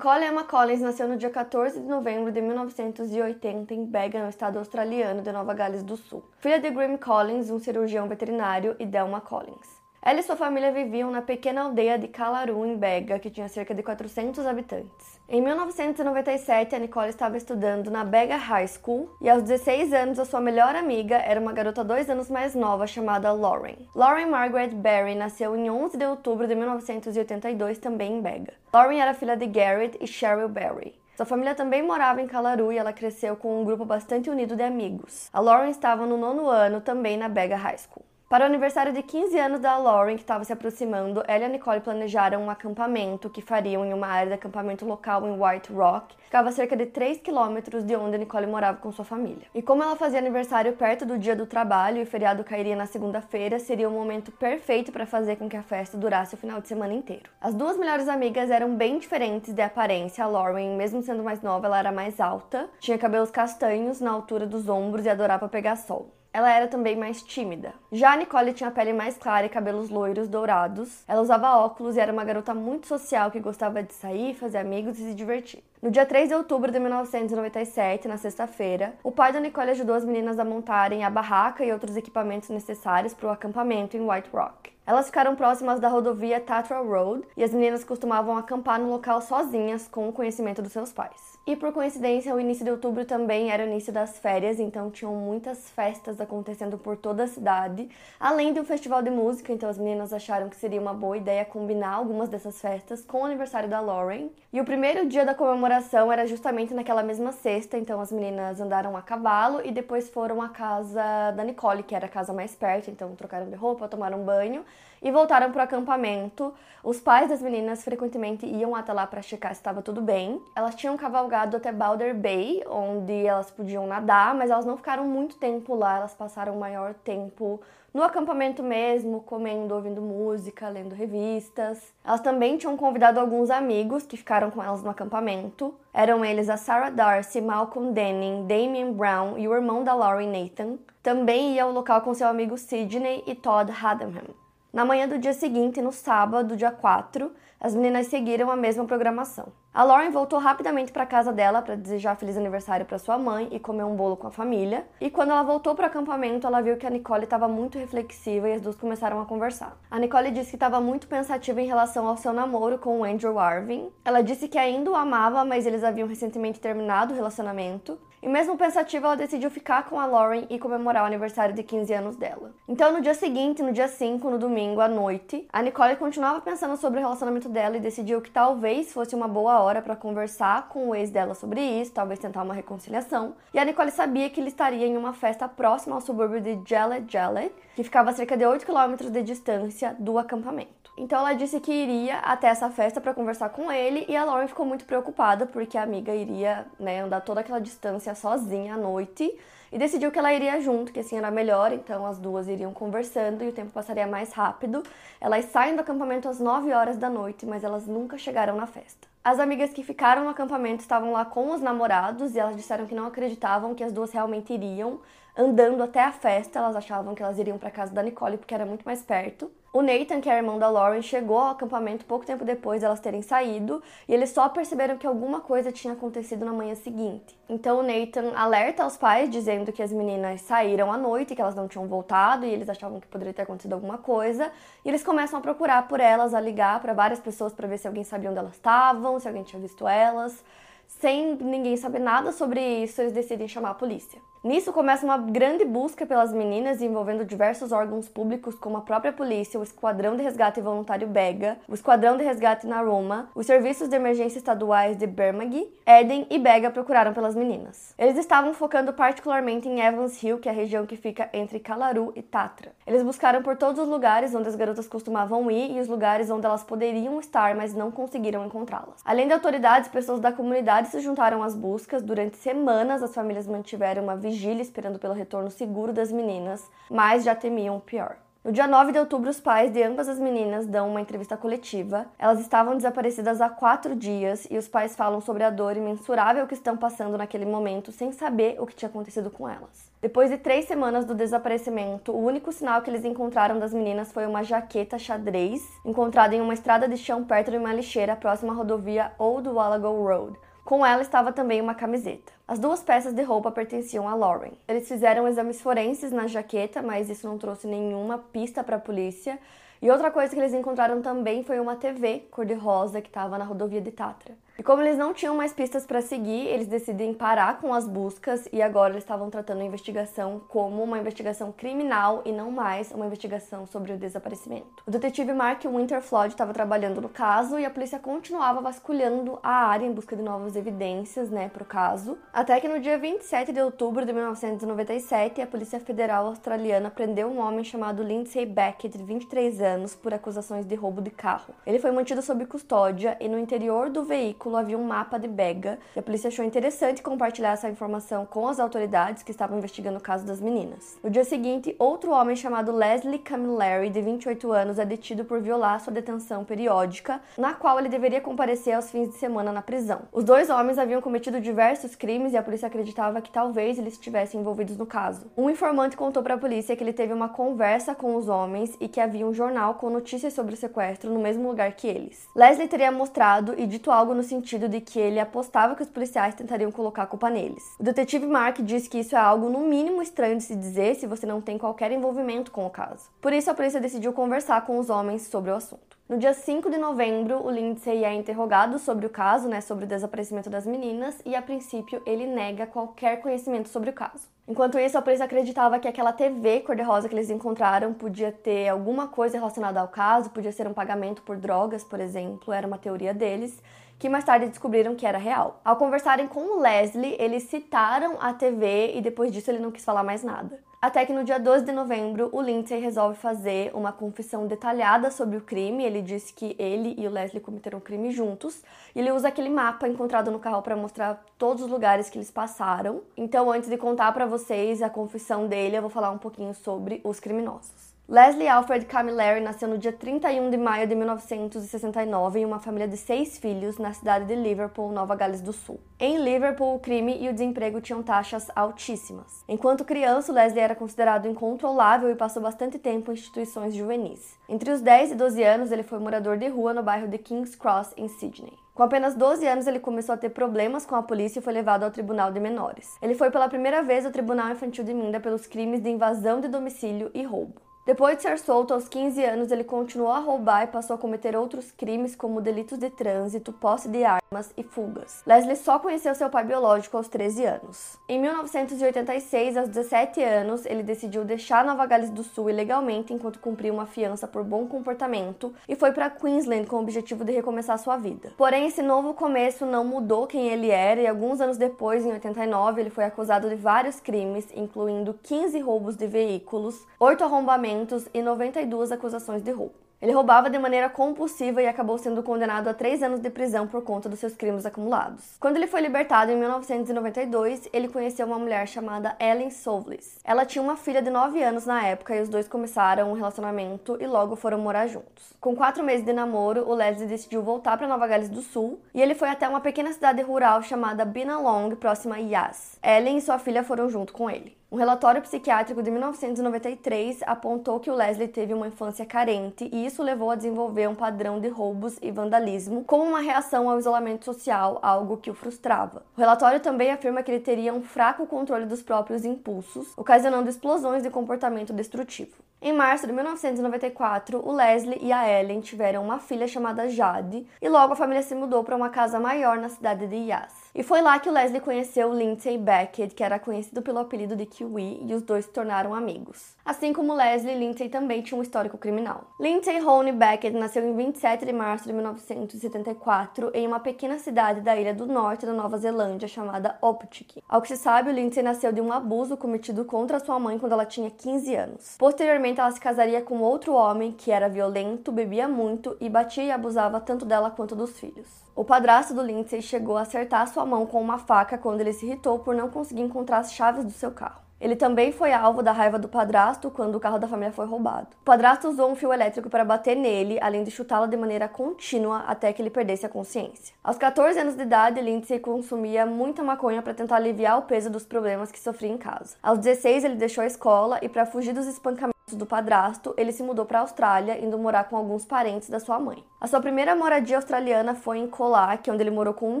Nicole Emma Collins nasceu no dia 14 de novembro de 1980 em Bega, no estado australiano de Nova Gales do Sul. Filha de Graham Collins, um cirurgião veterinário, e Delma Collins. Ela e sua família viviam na pequena aldeia de Calaru, em Bega, que tinha cerca de 400 habitantes. Em 1997, a Nicole estava estudando na Bega High School e aos 16 anos a sua melhor amiga era uma garota dois anos mais nova chamada Lauren. Lauren Margaret Berry nasceu em 11 de outubro de 1982 também em Bega. Lauren era filha de Garrett e Cheryl Berry. Sua família também morava em Calaru e ela cresceu com um grupo bastante unido de amigos. A Lauren estava no nono ano também na Bega High School. Para o aniversário de 15 anos da Lauren, que estava se aproximando, ela e a Nicole planejaram um acampamento que fariam em uma área de acampamento local em White Rock, que ficava a cerca de 3 quilômetros de onde a Nicole morava com sua família. E como ela fazia aniversário perto do dia do trabalho e o feriado cairia na segunda-feira, seria o momento perfeito para fazer com que a festa durasse o final de semana inteiro. As duas melhores amigas eram bem diferentes de aparência. A Lauren, mesmo sendo mais nova, ela era mais alta, tinha cabelos castanhos na altura dos ombros e adorava pegar sol. Ela era também mais tímida. Já a Nicole tinha pele mais clara e cabelos loiros dourados. Ela usava óculos e era uma garota muito social que gostava de sair, fazer amigos e se divertir. No dia 3 de outubro de 1997, na sexta-feira, o pai da Nicole ajudou as meninas a montarem a barraca e outros equipamentos necessários para o acampamento em White Rock. Elas ficaram próximas da rodovia Tatra Road e as meninas costumavam acampar no local sozinhas com o conhecimento dos seus pais. E por coincidência, o início de outubro também era o início das férias, então tinham muitas festas acontecendo por toda a cidade, além de um festival de música, então as meninas acharam que seria uma boa ideia combinar algumas dessas festas com o aniversário da Lauren. E o primeiro dia da comemoração era justamente naquela mesma sexta, então as meninas andaram a cavalo e depois foram à casa da Nicole, que era a casa mais perto, então trocaram de roupa, tomaram banho e voltaram para o acampamento. Os pais das meninas frequentemente iam até lá para checar se estava tudo bem. Elas tinham cavalgado até Balder Bay, onde elas podiam nadar, mas elas não ficaram muito tempo lá, elas passaram o maior tempo no acampamento mesmo, comendo, ouvindo música, lendo revistas. Elas também tinham convidado alguns amigos que ficaram com elas no acampamento. Eram eles a Sarah Darcy, Malcolm Denning, Damien Brown e o irmão da Laurie Nathan. Também ia ao local com seu amigo Sidney e Todd Haddenham. Na manhã do dia seguinte, no sábado, dia 4, as meninas seguiram a mesma programação. A Lauren voltou rapidamente para casa dela para desejar feliz aniversário para sua mãe e comer um bolo com a família. E quando ela voltou para o acampamento, ela viu que a Nicole estava muito reflexiva e as duas começaram a conversar. A Nicole disse que estava muito pensativa em relação ao seu namoro com o Andrew Arvin. Ela disse que ainda o amava, mas eles haviam recentemente terminado o relacionamento. E mesmo pensativa, ela decidiu ficar com a Lauren e comemorar o aniversário de 15 anos dela. Então, no dia seguinte, no dia 5, no domingo à noite, a Nicole continuava pensando sobre o relacionamento dela e decidiu que talvez fosse uma boa hora para conversar com o ex dela sobre isso, talvez tentar uma reconciliação. E a Nicole sabia que ele estaria em uma festa próxima ao subúrbio de Jelly Jelly, que ficava a cerca de 8 km de distância do acampamento. Então ela disse que iria até essa festa para conversar com ele e a Lauren ficou muito preocupada porque a amiga iria né, andar toda aquela distância sozinha à noite e decidiu que ela iria junto, que assim era melhor, então as duas iriam conversando e o tempo passaria mais rápido. Elas saem do acampamento às 9 horas da noite, mas elas nunca chegaram na festa. As amigas que ficaram no acampamento estavam lá com os namorados e elas disseram que não acreditavam que as duas realmente iriam, andando até a festa. Elas achavam que elas iriam para casa da Nicole porque era muito mais perto. O Nathan, que é irmão da Lauren, chegou ao acampamento pouco tempo depois de elas terem saído e eles só perceberam que alguma coisa tinha acontecido na manhã seguinte. Então o Nathan alerta aos pais dizendo que as meninas saíram à noite, que elas não tinham voltado e eles achavam que poderia ter acontecido alguma coisa. E eles começam a procurar por elas, a ligar para várias pessoas para ver se alguém sabia onde elas estavam, se alguém tinha visto elas. Sem ninguém saber nada sobre isso, eles decidem chamar a polícia. Nisso começa uma grande busca pelas meninas envolvendo diversos órgãos públicos como a própria polícia, o Esquadrão de Resgate Voluntário Bega, o Esquadrão de Resgate Naruma, os serviços de emergência estaduais de Bermagui, Eden e Bega procuraram pelas meninas. Eles estavam focando particularmente em Evans Hill, que é a região que fica entre Calaru e Tatra. Eles buscaram por todos os lugares onde as garotas costumavam ir e os lugares onde elas poderiam estar, mas não conseguiram encontrá-las. Além de autoridades, pessoas da comunidade se juntaram às buscas. Durante semanas, as famílias mantiveram uma vigília esperando pelo retorno seguro das meninas, mas já temiam o pior. No dia 9 de outubro, os pais de ambas as meninas dão uma entrevista coletiva. Elas estavam desaparecidas há quatro dias e os pais falam sobre a dor imensurável que estão passando naquele momento sem saber o que tinha acontecido com elas. Depois de três semanas do desaparecimento, o único sinal que eles encontraram das meninas foi uma jaqueta xadrez encontrada em uma estrada de chão perto de uma lixeira próxima à rodovia Old Wallago Road. Com ela estava também uma camiseta. As duas peças de roupa pertenciam a Lauren. Eles fizeram exames forenses na jaqueta, mas isso não trouxe nenhuma pista para a polícia. E outra coisa que eles encontraram também foi uma TV cor-de-rosa que estava na rodovia de Tatra. E como eles não tinham mais pistas para seguir, eles decidem parar com as buscas e agora eles estavam tratando a investigação como uma investigação criminal e não mais uma investigação sobre o desaparecimento. O detetive Mark Winterflood estava trabalhando no caso e a polícia continuava vasculhando a área em busca de novas evidências, né, para o caso, até que no dia 27 de outubro de 1997, a Polícia Federal Australiana prendeu um homem chamado Lindsay Beckett, de 23 anos, por acusações de roubo de carro. Ele foi mantido sob custódia e no interior do veículo veículo havia um mapa de Bega e a polícia achou interessante compartilhar essa informação com as autoridades que estavam investigando o caso das meninas. No dia seguinte, outro homem chamado Leslie Camilleri, de 28 anos, é detido por violar sua detenção periódica, na qual ele deveria comparecer aos fins de semana na prisão. Os dois homens haviam cometido diversos crimes e a polícia acreditava que talvez eles estivessem envolvidos no caso. Um informante contou para a polícia que ele teve uma conversa com os homens e que havia um jornal com notícias sobre o sequestro no mesmo lugar que eles. Leslie teria mostrado e dito algo no sentido sentido de que ele apostava que os policiais tentariam colocar a culpa neles. O detetive Mark diz que isso é algo no mínimo estranho de se dizer se você não tem qualquer envolvimento com o caso. Por isso, a polícia decidiu conversar com os homens sobre o assunto. No dia 5 de novembro, o Lindsay é interrogado sobre o caso, né, sobre o desaparecimento das meninas, e a princípio ele nega qualquer conhecimento sobre o caso. Enquanto isso, a polícia acreditava que aquela TV cor-de-rosa que eles encontraram podia ter alguma coisa relacionada ao caso, podia ser um pagamento por drogas, por exemplo, era uma teoria deles, que mais tarde descobriram que era real. Ao conversarem com o Leslie, eles citaram a TV e depois disso ele não quis falar mais nada. Até que no dia 12 de novembro, o Lindsay resolve fazer uma confissão detalhada sobre o crime. Ele disse que ele e o Leslie cometeram o crime juntos. E ele usa aquele mapa encontrado no carro para mostrar todos os lugares que eles passaram. Então, antes de contar para vocês a confissão dele, eu vou falar um pouquinho sobre os criminosos. Leslie Alfred Camilleri nasceu no dia 31 de maio de 1969 em uma família de seis filhos na cidade de Liverpool, Nova Gales do Sul. Em Liverpool, o crime e o desemprego tinham taxas altíssimas. Enquanto criança, Leslie era considerado incontrolável e passou bastante tempo em instituições juvenis. Entre os 10 e 12 anos, ele foi morador de rua no bairro de King's Cross, em Sydney. Com apenas 12 anos, ele começou a ter problemas com a polícia e foi levado ao Tribunal de Menores. Ele foi pela primeira vez ao Tribunal Infantil de Minda pelos crimes de invasão de domicílio e roubo. Depois de ser solto aos 15 anos, ele continuou a roubar e passou a cometer outros crimes como delitos de trânsito, posse de armas e fugas. Leslie só conheceu seu pai biológico aos 13 anos. Em 1986, aos 17 anos, ele decidiu deixar Nova Gales do Sul ilegalmente enquanto cumpria uma fiança por bom comportamento e foi para Queensland com o objetivo de recomeçar sua vida. Porém, esse novo começo não mudou quem ele era e alguns anos depois, em 89, ele foi acusado de vários crimes, incluindo 15 roubos de veículos, 8 arrombamentos e 92 acusações de roubo. Ele roubava de maneira compulsiva e acabou sendo condenado a três anos de prisão por conta dos seus crimes acumulados. Quando ele foi libertado em 1992, ele conheceu uma mulher chamada Ellen Sovlis. Ela tinha uma filha de 9 anos na época e os dois começaram um relacionamento e logo foram morar juntos. Com quatro meses de namoro, o Leslie decidiu voltar para Nova Gales do Sul e ele foi até uma pequena cidade rural chamada Binalong, próxima a Yas. Ellen e sua filha foram junto com ele. Um relatório psiquiátrico de 1993 apontou que o Leslie teve uma infância carente e isso levou a desenvolver um padrão de roubos e vandalismo como uma reação ao isolamento social, algo que o frustrava. O relatório também afirma que ele teria um fraco controle dos próprios impulsos, ocasionando explosões de comportamento destrutivo. Em março de 1994, o Leslie e a Ellen tiveram uma filha chamada Jade e logo a família se mudou para uma casa maior na cidade de Yas. E foi lá que Leslie conheceu Lindsay Beckett, que era conhecido pelo apelido de Kiwi, e os dois se tornaram amigos. Assim como Leslie, Lindsay também tinha um histórico criminal. Lindsay Rone Beckett nasceu em 27 de março de 1974 em uma pequena cidade da ilha do norte da Nova Zelândia chamada Optic. Ao que se sabe, Lindsay nasceu de um abuso cometido contra sua mãe quando ela tinha 15 anos. Posteriormente, ela se casaria com outro homem que era violento, bebia muito e batia e abusava tanto dela quanto dos filhos. O padrasto do Lindsay chegou a acertar sua mão com uma faca quando ele se irritou por não conseguir encontrar as chaves do seu carro. Ele também foi alvo da raiva do padrasto quando o carro da família foi roubado. O padrasto usou um fio elétrico para bater nele, além de chutá-lo de maneira contínua até que ele perdesse a consciência. Aos 14 anos de idade, Lindsay consumia muita maconha para tentar aliviar o peso dos problemas que sofria em casa. Aos 16, ele deixou a escola e, para fugir dos espancamentos, do padrasto, ele se mudou para a Austrália, indo morar com alguns parentes da sua mãe. A sua primeira moradia australiana foi em Colac, onde ele morou com um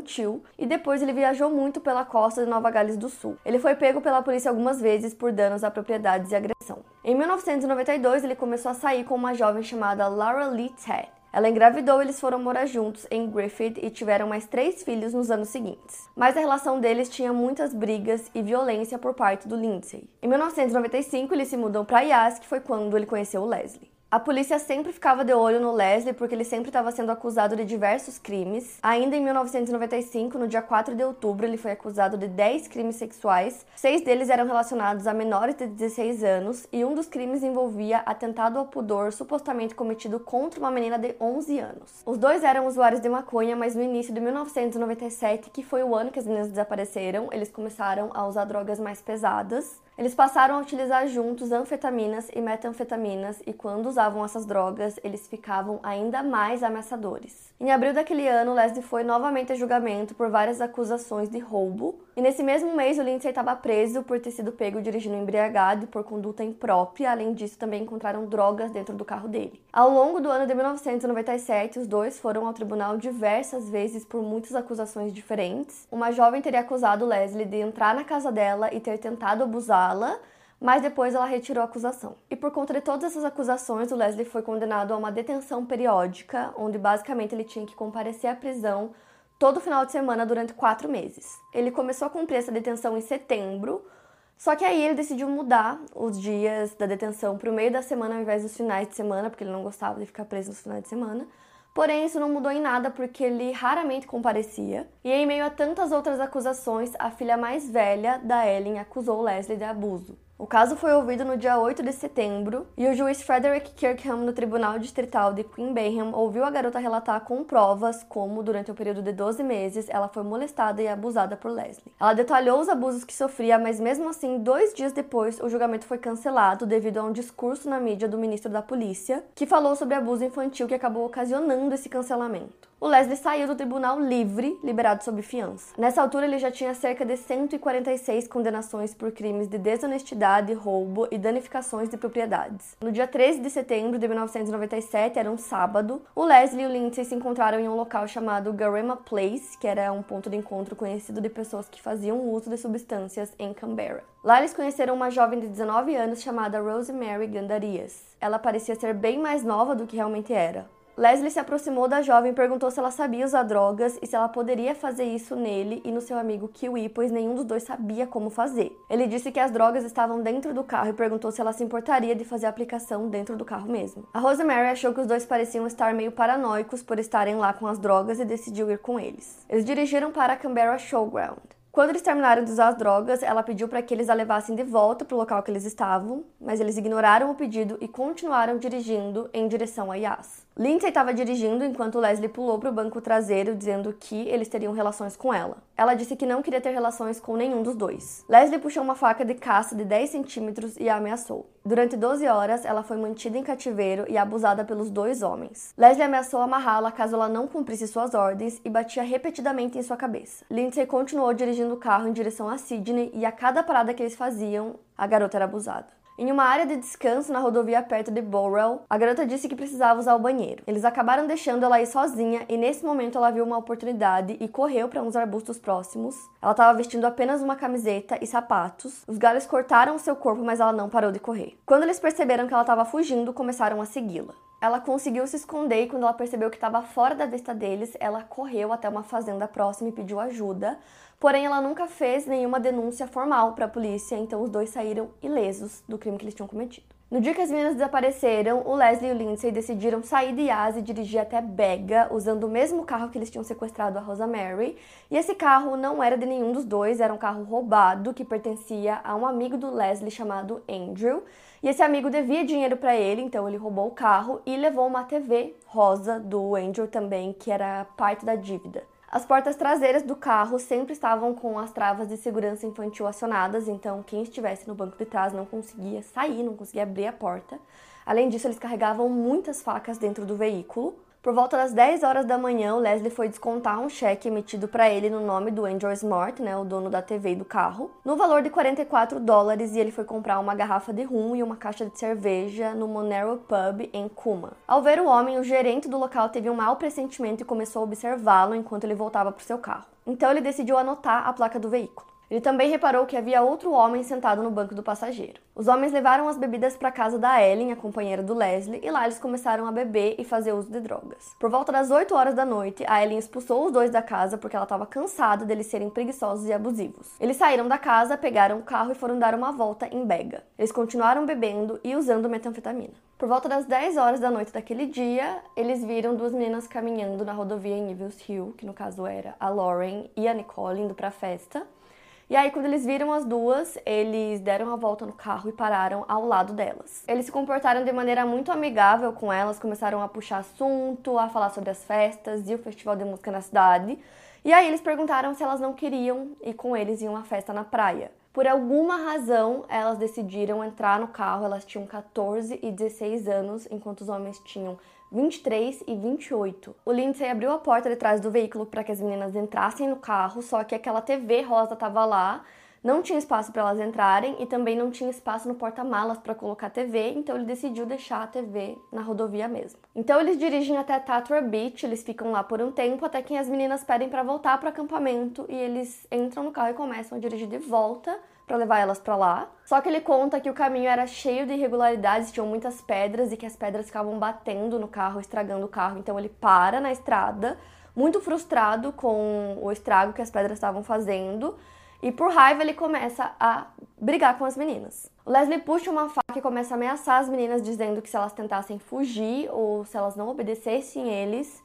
tio, e depois ele viajou muito pela costa de Nova Gales do Sul. Ele foi pego pela polícia algumas vezes por danos a propriedades e agressão. Em 1992, ele começou a sair com uma jovem chamada Laura Lee Ted. Ela engravidou e eles foram morar juntos em Griffith e tiveram mais três filhos nos anos seguintes. Mas a relação deles tinha muitas brigas e violência por parte do Lindsay. Em 1995, eles se mudam para Yas, que foi quando ele conheceu Leslie. A polícia sempre ficava de olho no Leslie porque ele sempre estava sendo acusado de diversos crimes. Ainda em 1995, no dia 4 de outubro, ele foi acusado de 10 crimes sexuais. Seis deles eram relacionados a menores de 16 anos e um dos crimes envolvia atentado ao pudor supostamente cometido contra uma menina de 11 anos. Os dois eram usuários de maconha, mas no início de 1997, que foi o ano que as meninas desapareceram, eles começaram a usar drogas mais pesadas. Eles passaram a utilizar juntos anfetaminas e metanfetaminas e quando usavam essas drogas, eles ficavam ainda mais ameaçadores. Em abril daquele ano, Leslie foi novamente a julgamento por várias acusações de roubo, e nesse mesmo mês o Lindsay estava preso por ter sido pego dirigindo embriagado e por conduta imprópria. Além disso, também encontraram drogas dentro do carro dele. Ao longo do ano de 1997, os dois foram ao tribunal diversas vezes por muitas acusações diferentes. Uma jovem teria acusado Leslie de entrar na casa dela e ter tentado abusar la mas depois ela retirou a acusação. E por conta de todas essas acusações, o Leslie foi condenado a uma detenção periódica, onde basicamente ele tinha que comparecer à prisão todo final de semana durante quatro meses. Ele começou a cumprir essa detenção em setembro, só que aí ele decidiu mudar os dias da detenção para o meio da semana ao invés dos finais de semana, porque ele não gostava de ficar preso nos finais de semana. Porém, isso não mudou em nada porque ele raramente comparecia. E em meio a tantas outras acusações, a filha mais velha da Ellen acusou Leslie de abuso. O caso foi ouvido no dia 8 de setembro e o juiz Frederick Kirkham, no Tribunal Distrital de Queen Bayham, ouviu a garota relatar com provas como, durante o período de 12 meses, ela foi molestada e abusada por Leslie. Ela detalhou os abusos que sofria, mas mesmo assim, dois dias depois, o julgamento foi cancelado devido a um discurso na mídia do ministro da Polícia, que falou sobre abuso infantil que acabou ocasionando esse cancelamento o Leslie saiu do tribunal livre, liberado sob fiança. Nessa altura, ele já tinha cerca de 146 condenações por crimes de desonestidade, roubo e danificações de propriedades. No dia 13 de setembro de 1997, era um sábado, o Leslie e o Lindsay se encontraram em um local chamado Garema Place, que era um ponto de encontro conhecido de pessoas que faziam uso de substâncias em Canberra. Lá eles conheceram uma jovem de 19 anos chamada Rosemary Gandarias. Ela parecia ser bem mais nova do que realmente era. Leslie se aproximou da jovem e perguntou se ela sabia usar drogas e se ela poderia fazer isso nele e no seu amigo Kiwi, pois nenhum dos dois sabia como fazer. Ele disse que as drogas estavam dentro do carro e perguntou se ela se importaria de fazer a aplicação dentro do carro mesmo. A Rosemary achou que os dois pareciam estar meio paranoicos por estarem lá com as drogas e decidiu ir com eles. Eles dirigiram para a Canberra Showground. Quando eles terminaram de usar as drogas, ela pediu para que eles a levassem de volta para o local que eles estavam, mas eles ignoraram o pedido e continuaram dirigindo em direção a Yas. Lindsay estava dirigindo enquanto Leslie pulou para o banco traseiro, dizendo que eles teriam relações com ela. Ela disse que não queria ter relações com nenhum dos dois. Leslie puxou uma faca de caça de 10 centímetros e a ameaçou. Durante 12 horas, ela foi mantida em cativeiro e abusada pelos dois homens. Leslie ameaçou amarrá-la caso ela não cumprisse suas ordens e batia repetidamente em sua cabeça. Lindsay continuou dirigindo o carro em direção a Sydney e a cada parada que eles faziam, a garota era abusada. Em uma área de descanso na rodovia perto de Bowrell, a garota disse que precisava usar o banheiro. Eles acabaram deixando ela ir sozinha e nesse momento ela viu uma oportunidade e correu para uns arbustos próximos. Ela estava vestindo apenas uma camiseta e sapatos. Os galhos cortaram seu corpo, mas ela não parou de correr. Quando eles perceberam que ela estava fugindo, começaram a segui-la. Ela conseguiu se esconder e quando ela percebeu que estava fora da vista deles, ela correu até uma fazenda próxima e pediu ajuda. Porém, ela nunca fez nenhuma denúncia formal para a polícia, então os dois saíram ilesos do crime que eles tinham cometido. No dia que as meninas desapareceram, o Leslie e o Lindsay decidiram sair de Yas e dirigir até Bega, usando o mesmo carro que eles tinham sequestrado a Rosa Mary. E esse carro não era de nenhum dos dois, era um carro roubado que pertencia a um amigo do Leslie chamado Andrew. E esse amigo devia dinheiro para ele, então ele roubou o carro e levou uma TV rosa do Andrew também, que era parte da dívida. As portas traseiras do carro sempre estavam com as travas de segurança infantil acionadas, então quem estivesse no banco de trás não conseguia sair, não conseguia abrir a porta. Além disso, eles carregavam muitas facas dentro do veículo. Por volta das 10 horas da manhã, o Leslie foi descontar um cheque emitido para ele no nome do Andrew Smart, né, o dono da TV e do carro, no valor de 44 dólares, e ele foi comprar uma garrafa de rum e uma caixa de cerveja no Monero Pub em Kuma. Ao ver o homem, o gerente do local teve um mau pressentimento e começou a observá-lo enquanto ele voltava para o seu carro. Então ele decidiu anotar a placa do veículo. Ele também reparou que havia outro homem sentado no banco do passageiro. Os homens levaram as bebidas para casa da Ellen, a companheira do Leslie, e lá eles começaram a beber e fazer uso de drogas. Por volta das 8 horas da noite, a Ellen expulsou os dois da casa porque ela estava cansada deles serem preguiçosos e abusivos. Eles saíram da casa, pegaram o carro e foram dar uma volta em Bega. Eles continuaram bebendo e usando metanfetamina. Por volta das 10 horas da noite daquele dia, eles viram duas meninas caminhando na rodovia em Evils Hill, que no caso era a Lauren e a Nicole indo para a festa. E aí, quando eles viram as duas, eles deram a volta no carro e pararam ao lado delas. Eles se comportaram de maneira muito amigável com elas, começaram a puxar assunto, a falar sobre as festas e o festival de música na cidade. E aí eles perguntaram se elas não queriam ir com eles em uma festa na praia. Por alguma razão, elas decidiram entrar no carro. Elas tinham 14 e 16 anos, enquanto os homens tinham 23 e 28. O Lindsay abriu a porta de trás do veículo para que as meninas entrassem no carro, só que aquela TV rosa estava lá, não tinha espaço para elas entrarem e também não tinha espaço no porta-malas para colocar a TV, então ele decidiu deixar a TV na rodovia mesmo. Então eles dirigem até Tatra Beach, eles ficam lá por um tempo até que as meninas pedem para voltar para o acampamento e eles entram no carro e começam a dirigir de volta para levar elas para lá. Só que ele conta que o caminho era cheio de irregularidades, tinham muitas pedras e que as pedras ficavam batendo no carro, estragando o carro. Então ele para na estrada, muito frustrado com o estrago que as pedras estavam fazendo. E por raiva ele começa a brigar com as meninas. O Leslie puxa uma faca e começa a ameaçar as meninas, dizendo que se elas tentassem fugir ou se elas não obedecessem eles,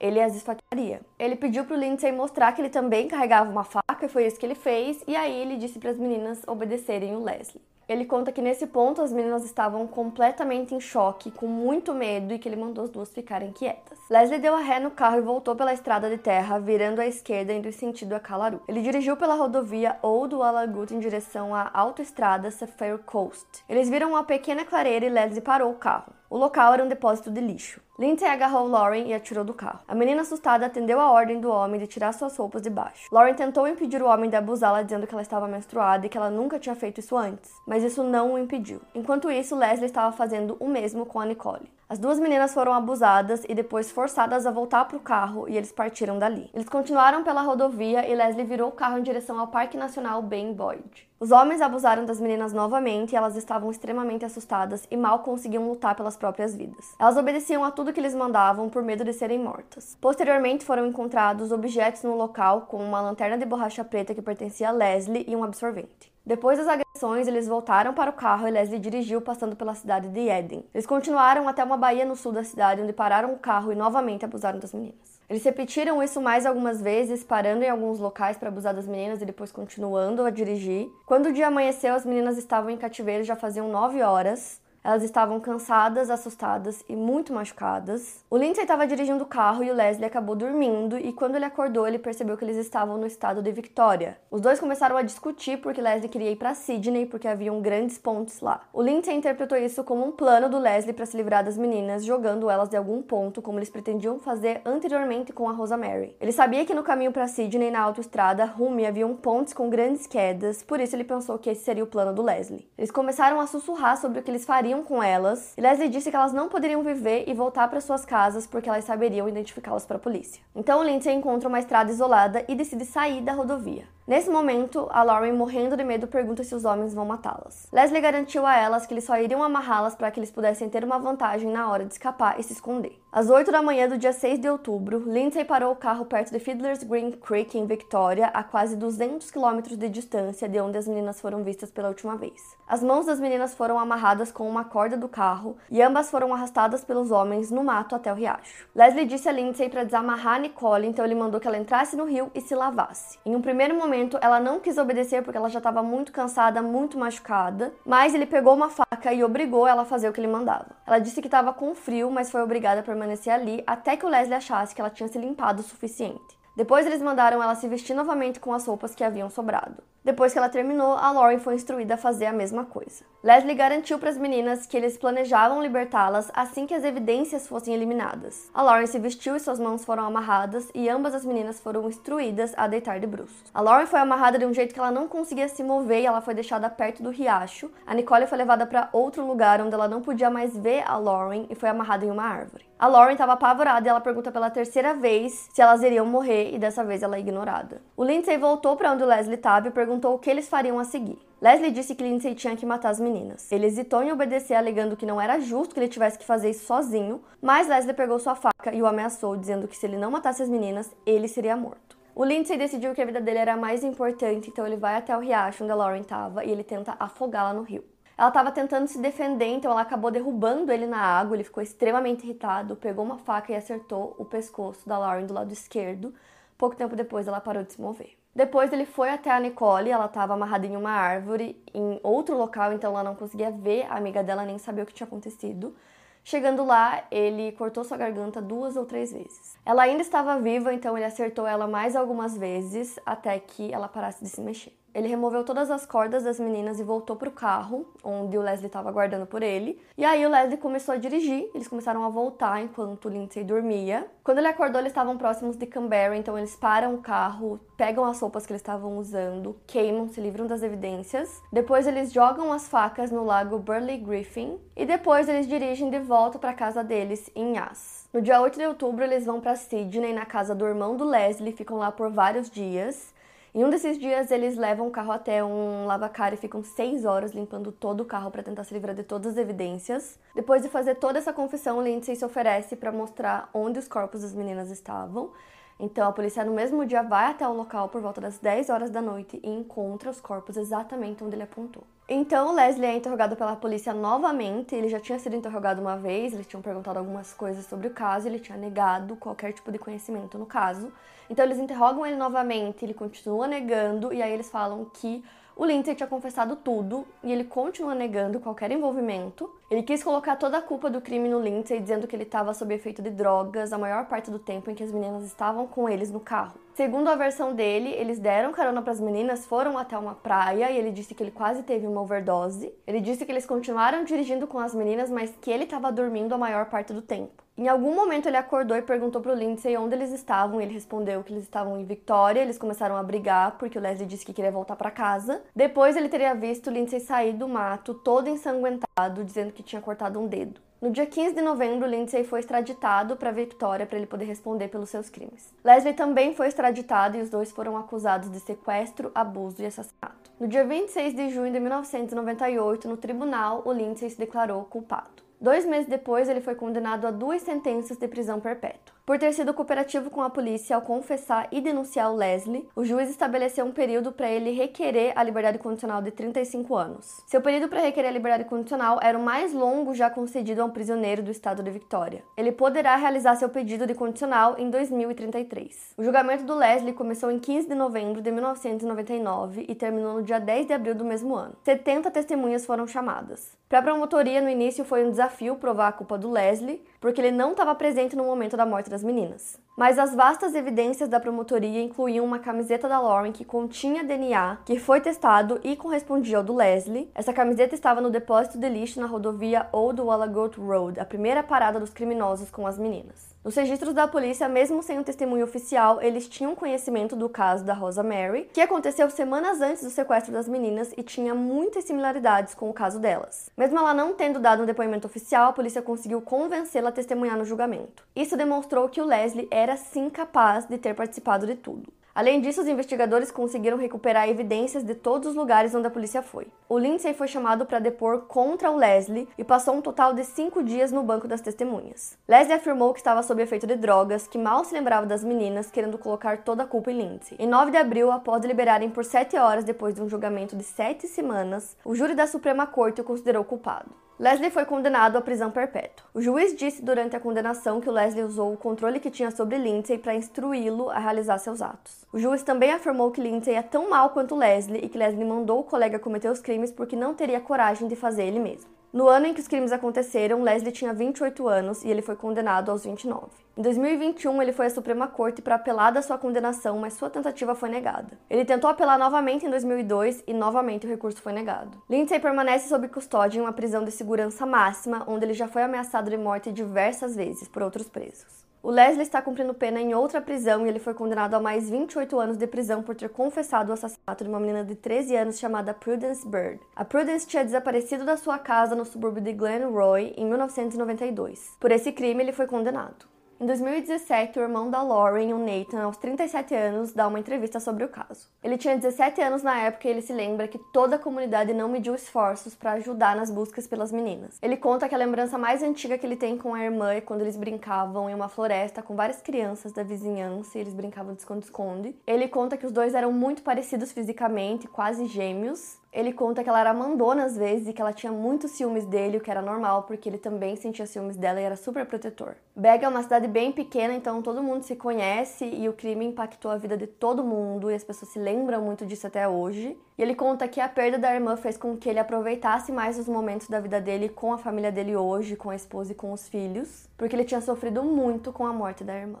ele as esfaquearia. Ele pediu pro Lindsay mostrar que ele também carregava uma faca e foi isso que ele fez, e aí ele disse para as meninas obedecerem o Leslie. Ele conta que nesse ponto as meninas estavam completamente em choque, com muito medo e que ele mandou as duas ficarem quietas. Leslie deu a ré no carro e voltou pela estrada de terra, virando à esquerda indo em sentido a Calaru. Ele dirigiu pela rodovia Old Walagut em direção à autoestrada Sapphire Coast. Eles viram uma pequena clareira e Leslie parou o carro. O local era um depósito de lixo. Lindsay agarrou Lauren e atirou do carro. A menina assustada atendeu a ordem do homem de tirar suas roupas de baixo. Lauren tentou impedir o homem de abusá-la, dizendo que ela estava menstruada e que ela nunca tinha feito isso antes, mas isso não o impediu. Enquanto isso, Leslie estava fazendo o mesmo com a Nicole. As duas meninas foram abusadas e depois forçadas a voltar para o carro e eles partiram dali. Eles continuaram pela rodovia e Leslie virou o carro em direção ao Parque Nacional Ben Boyd. Os homens abusaram das meninas novamente e elas estavam extremamente assustadas e mal conseguiam lutar pelas próprias vidas. Elas obedeciam a tudo que lhes mandavam por medo de serem mortas. Posteriormente foram encontrados objetos no local, como uma lanterna de borracha preta que pertencia a Leslie e um absorvente. Depois das agressões, eles voltaram para o carro e Leslie dirigiu passando pela cidade de Eden. Eles continuaram até uma baía no sul da cidade, onde pararam o carro e novamente abusaram das meninas. Eles repetiram isso mais algumas vezes, parando em alguns locais para abusar das meninas e depois continuando a dirigir. Quando o dia amanheceu, as meninas estavam em cativeiro já faziam nove horas. Elas estavam cansadas, assustadas e muito machucadas. O Lindsay estava dirigindo o carro e o Leslie acabou dormindo, e quando ele acordou, ele percebeu que eles estavam no estado de Victoria. Os dois começaram a discutir porque Leslie queria ir para Sydney porque haviam grandes pontes lá. O Lindsay interpretou isso como um plano do Leslie para se livrar das meninas, jogando elas de algum ponto, como eles pretendiam fazer anteriormente com a Rosa Mary. Ele sabia que no caminho para Sydney, na autoestrada, rumo haviam pontes com grandes quedas, por isso ele pensou que esse seria o plano do Leslie. Eles começaram a sussurrar sobre o que eles fariam com elas, e Leslie disse que elas não poderiam viver e voltar para suas casas porque elas saberiam identificá-las para a polícia. Então Lindsay encontra uma estrada isolada e decide sair da rodovia. Nesse momento, a Lauren, morrendo de medo, pergunta se os homens vão matá-las. Leslie garantiu a elas que eles só iriam amarrá-las para que eles pudessem ter uma vantagem na hora de escapar e se esconder. Às 8 da manhã do dia 6 de outubro, Lindsay parou o carro perto de Fiddler's Green Creek, em Victoria, a quase 200 quilômetros de distância de onde as meninas foram vistas pela última vez. As mãos das meninas foram amarradas com uma corda do carro e ambas foram arrastadas pelos homens no mato até o riacho. Leslie disse a Lindsay para desamarrar a Nicole, então ele mandou que ela entrasse no rio e se lavasse. Em um primeiro momento, ela não quis obedecer porque ela já estava muito cansada, muito machucada, mas ele pegou uma faca e obrigou ela a fazer o que ele mandava. Ela disse que estava com frio, mas foi obrigada a permanecer ali até que o Leslie achasse que ela tinha se limpado o suficiente. Depois eles mandaram ela se vestir novamente com as roupas que haviam sobrado. Depois que ela terminou, a Lauren foi instruída a fazer a mesma coisa. Leslie garantiu para as meninas que eles planejavam libertá-las assim que as evidências fossem eliminadas. A Lauren se vestiu e suas mãos foram amarradas e ambas as meninas foram instruídas a deitar de bruços. A Lauren foi amarrada de um jeito que ela não conseguia se mover e ela foi deixada perto do riacho. A Nicole foi levada para outro lugar onde ela não podia mais ver a Lauren e foi amarrada em uma árvore. A Lauren estava apavorada e ela pergunta pela terceira vez se elas iriam morrer e dessa vez ela é ignorada. O Lindsay voltou para onde o Leslie estava e perguntou perguntou o que eles fariam a seguir. Leslie disse que Lindsay tinha que matar as meninas. Ele hesitou em obedecer, alegando que não era justo que ele tivesse que fazer isso sozinho, mas Leslie pegou sua faca e o ameaçou, dizendo que se ele não matasse as meninas, ele seria morto. O Lindsay decidiu que a vida dele era mais importante, então ele vai até o riacho onde a Lauren estava e ele tenta afogá-la no rio. Ela estava tentando se defender, então ela acabou derrubando ele na água. Ele ficou extremamente irritado, pegou uma faca e acertou o pescoço da Lauren do lado esquerdo. Pouco tempo depois, ela parou de se mover. Depois ele foi até a Nicole, ela estava amarrada em uma árvore em outro local, então ela não conseguia ver a amiga dela nem saber o que tinha acontecido. Chegando lá, ele cortou sua garganta duas ou três vezes. Ela ainda estava viva, então ele acertou ela mais algumas vezes até que ela parasse de se mexer. Ele removeu todas as cordas das meninas e voltou para o carro, onde o Leslie estava aguardando por ele. E aí o Leslie começou a dirigir, eles começaram a voltar enquanto Lindsay dormia. Quando ele acordou, eles estavam próximos de Canberra, então eles param o carro, pegam as roupas que eles estavam usando, queimam, se livram das evidências. Depois eles jogam as facas no lago Burley Griffin e depois eles dirigem de volta para a casa deles em Yass. No dia 8 de outubro, eles vão para Sydney, na casa do irmão do Leslie, ficam lá por vários dias. Em um desses dias, eles levam o carro até um lavacar e ficam seis horas limpando todo o carro para tentar se livrar de todas as evidências. Depois de fazer toda essa confissão, Lindsay se oferece para mostrar onde os corpos das meninas estavam. Então, a polícia no mesmo dia vai até o local por volta das 10 horas da noite e encontra os corpos exatamente onde ele apontou. Então, Leslie é interrogado pela polícia novamente. Ele já tinha sido interrogado uma vez, eles tinham perguntado algumas coisas sobre o caso, ele tinha negado qualquer tipo de conhecimento no caso. Então, eles interrogam ele novamente, ele continua negando, e aí eles falam que o Lindsay tinha confessado tudo e ele continua negando qualquer envolvimento. Ele quis colocar toda a culpa do crime no Lindsay, dizendo que ele estava sob efeito de drogas a maior parte do tempo em que as meninas estavam com eles no carro. Segundo a versão dele, eles deram carona para as meninas, foram até uma praia e ele disse que ele quase teve uma overdose. Ele disse que eles continuaram dirigindo com as meninas, mas que ele estava dormindo a maior parte do tempo. Em algum momento ele acordou e perguntou pro Lindsay onde eles estavam. Ele respondeu que eles estavam em Victoria. Eles começaram a brigar porque o Leslie disse que queria voltar para casa. Depois ele teria visto o Lindsay sair do mato todo ensanguentado, dizendo que tinha cortado um dedo. No dia 15 de novembro, Lindsay foi extraditado para Victoria para ele poder responder pelos seus crimes. Leslie também foi extraditado e os dois foram acusados de sequestro, abuso e assassinato. No dia 26 de junho de 1998, no tribunal, o Lindsay se declarou culpado. Dois meses depois, ele foi condenado a duas sentenças de prisão perpétua. Por ter sido cooperativo com a polícia ao confessar e denunciar o Leslie, o juiz estabeleceu um período para ele requerer a liberdade condicional de 35 anos. Seu período para requerer a liberdade condicional era o mais longo já concedido a um prisioneiro do estado de Victoria. Ele poderá realizar seu pedido de condicional em 2033. O julgamento do Leslie começou em 15 de novembro de 1999 e terminou no dia 10 de abril do mesmo ano. 70 testemunhas foram chamadas. Para a promotoria, no início foi um desafio provar a culpa do Leslie, porque ele não estava presente no momento da morte das meninas. Mas as vastas evidências da promotoria incluíam uma camiseta da Lauren que continha DNA, que foi testado e correspondia ao do Leslie. Essa camiseta estava no depósito de lixo na rodovia Old Wallagoat Road, a primeira parada dos criminosos com as meninas. Nos registros da polícia, mesmo sem um testemunho oficial, eles tinham conhecimento do caso da Rosa Mary, que aconteceu semanas antes do sequestro das meninas e tinha muitas similaridades com o caso delas. Mesmo ela não tendo dado um depoimento oficial, a polícia conseguiu convencê-la a testemunhar no julgamento. Isso demonstrou que o Leslie era sim capaz de ter participado de tudo. Além disso, os investigadores conseguiram recuperar evidências de todos os lugares onde a polícia foi. O Lindsay foi chamado para depor contra o Leslie e passou um total de cinco dias no banco das testemunhas. Leslie afirmou que estava sob efeito de drogas, que mal se lembrava das meninas, querendo colocar toda a culpa em Lindsay. Em 9 de abril, após deliberarem por sete horas depois de um julgamento de sete semanas, o júri da Suprema Corte o considerou culpado. Leslie foi condenado à prisão perpétua. O juiz disse durante a condenação que Leslie usou o controle que tinha sobre Lindsay para instruí-lo a realizar seus atos. O juiz também afirmou que Lindsay é tão mal quanto Leslie e que Leslie mandou o colega cometer os crimes porque não teria coragem de fazer ele mesmo. No ano em que os crimes aconteceram, Leslie tinha 28 anos e ele foi condenado aos 29. Em 2021, ele foi à Suprema Corte para apelar da sua condenação, mas sua tentativa foi negada. Ele tentou apelar novamente em 2002 e novamente o recurso foi negado. Lindsay permanece sob custódia em uma prisão de segurança máxima, onde ele já foi ameaçado de morte diversas vezes por outros presos. O Leslie está cumprindo pena em outra prisão e ele foi condenado a mais 28 anos de prisão por ter confessado o assassinato de uma menina de 13 anos chamada Prudence Bird. A Prudence tinha desaparecido da sua casa no subúrbio de Glen Roy em 1992. Por esse crime, ele foi condenado. Em 2017, o irmão da Lauren, o Nathan, aos 37 anos, dá uma entrevista sobre o caso. Ele tinha 17 anos na época e ele se lembra que toda a comunidade não mediu esforços para ajudar nas buscas pelas meninas. Ele conta que a lembrança mais antiga que ele tem com a irmã é quando eles brincavam em uma floresta com várias crianças da vizinhança e eles brincavam de esconde-esconde. Ele conta que os dois eram muito parecidos fisicamente, quase gêmeos, ele conta que ela era mandona às vezes e que ela tinha muitos ciúmes dele, o que era normal, porque ele também sentia ciúmes dela e era super protetor. Bega é uma cidade bem pequena, então todo mundo se conhece e o crime impactou a vida de todo mundo e as pessoas se lembram muito disso até hoje. E ele conta que a perda da irmã fez com que ele aproveitasse mais os momentos da vida dele com a família dele hoje, com a esposa e com os filhos, porque ele tinha sofrido muito com a morte da irmã.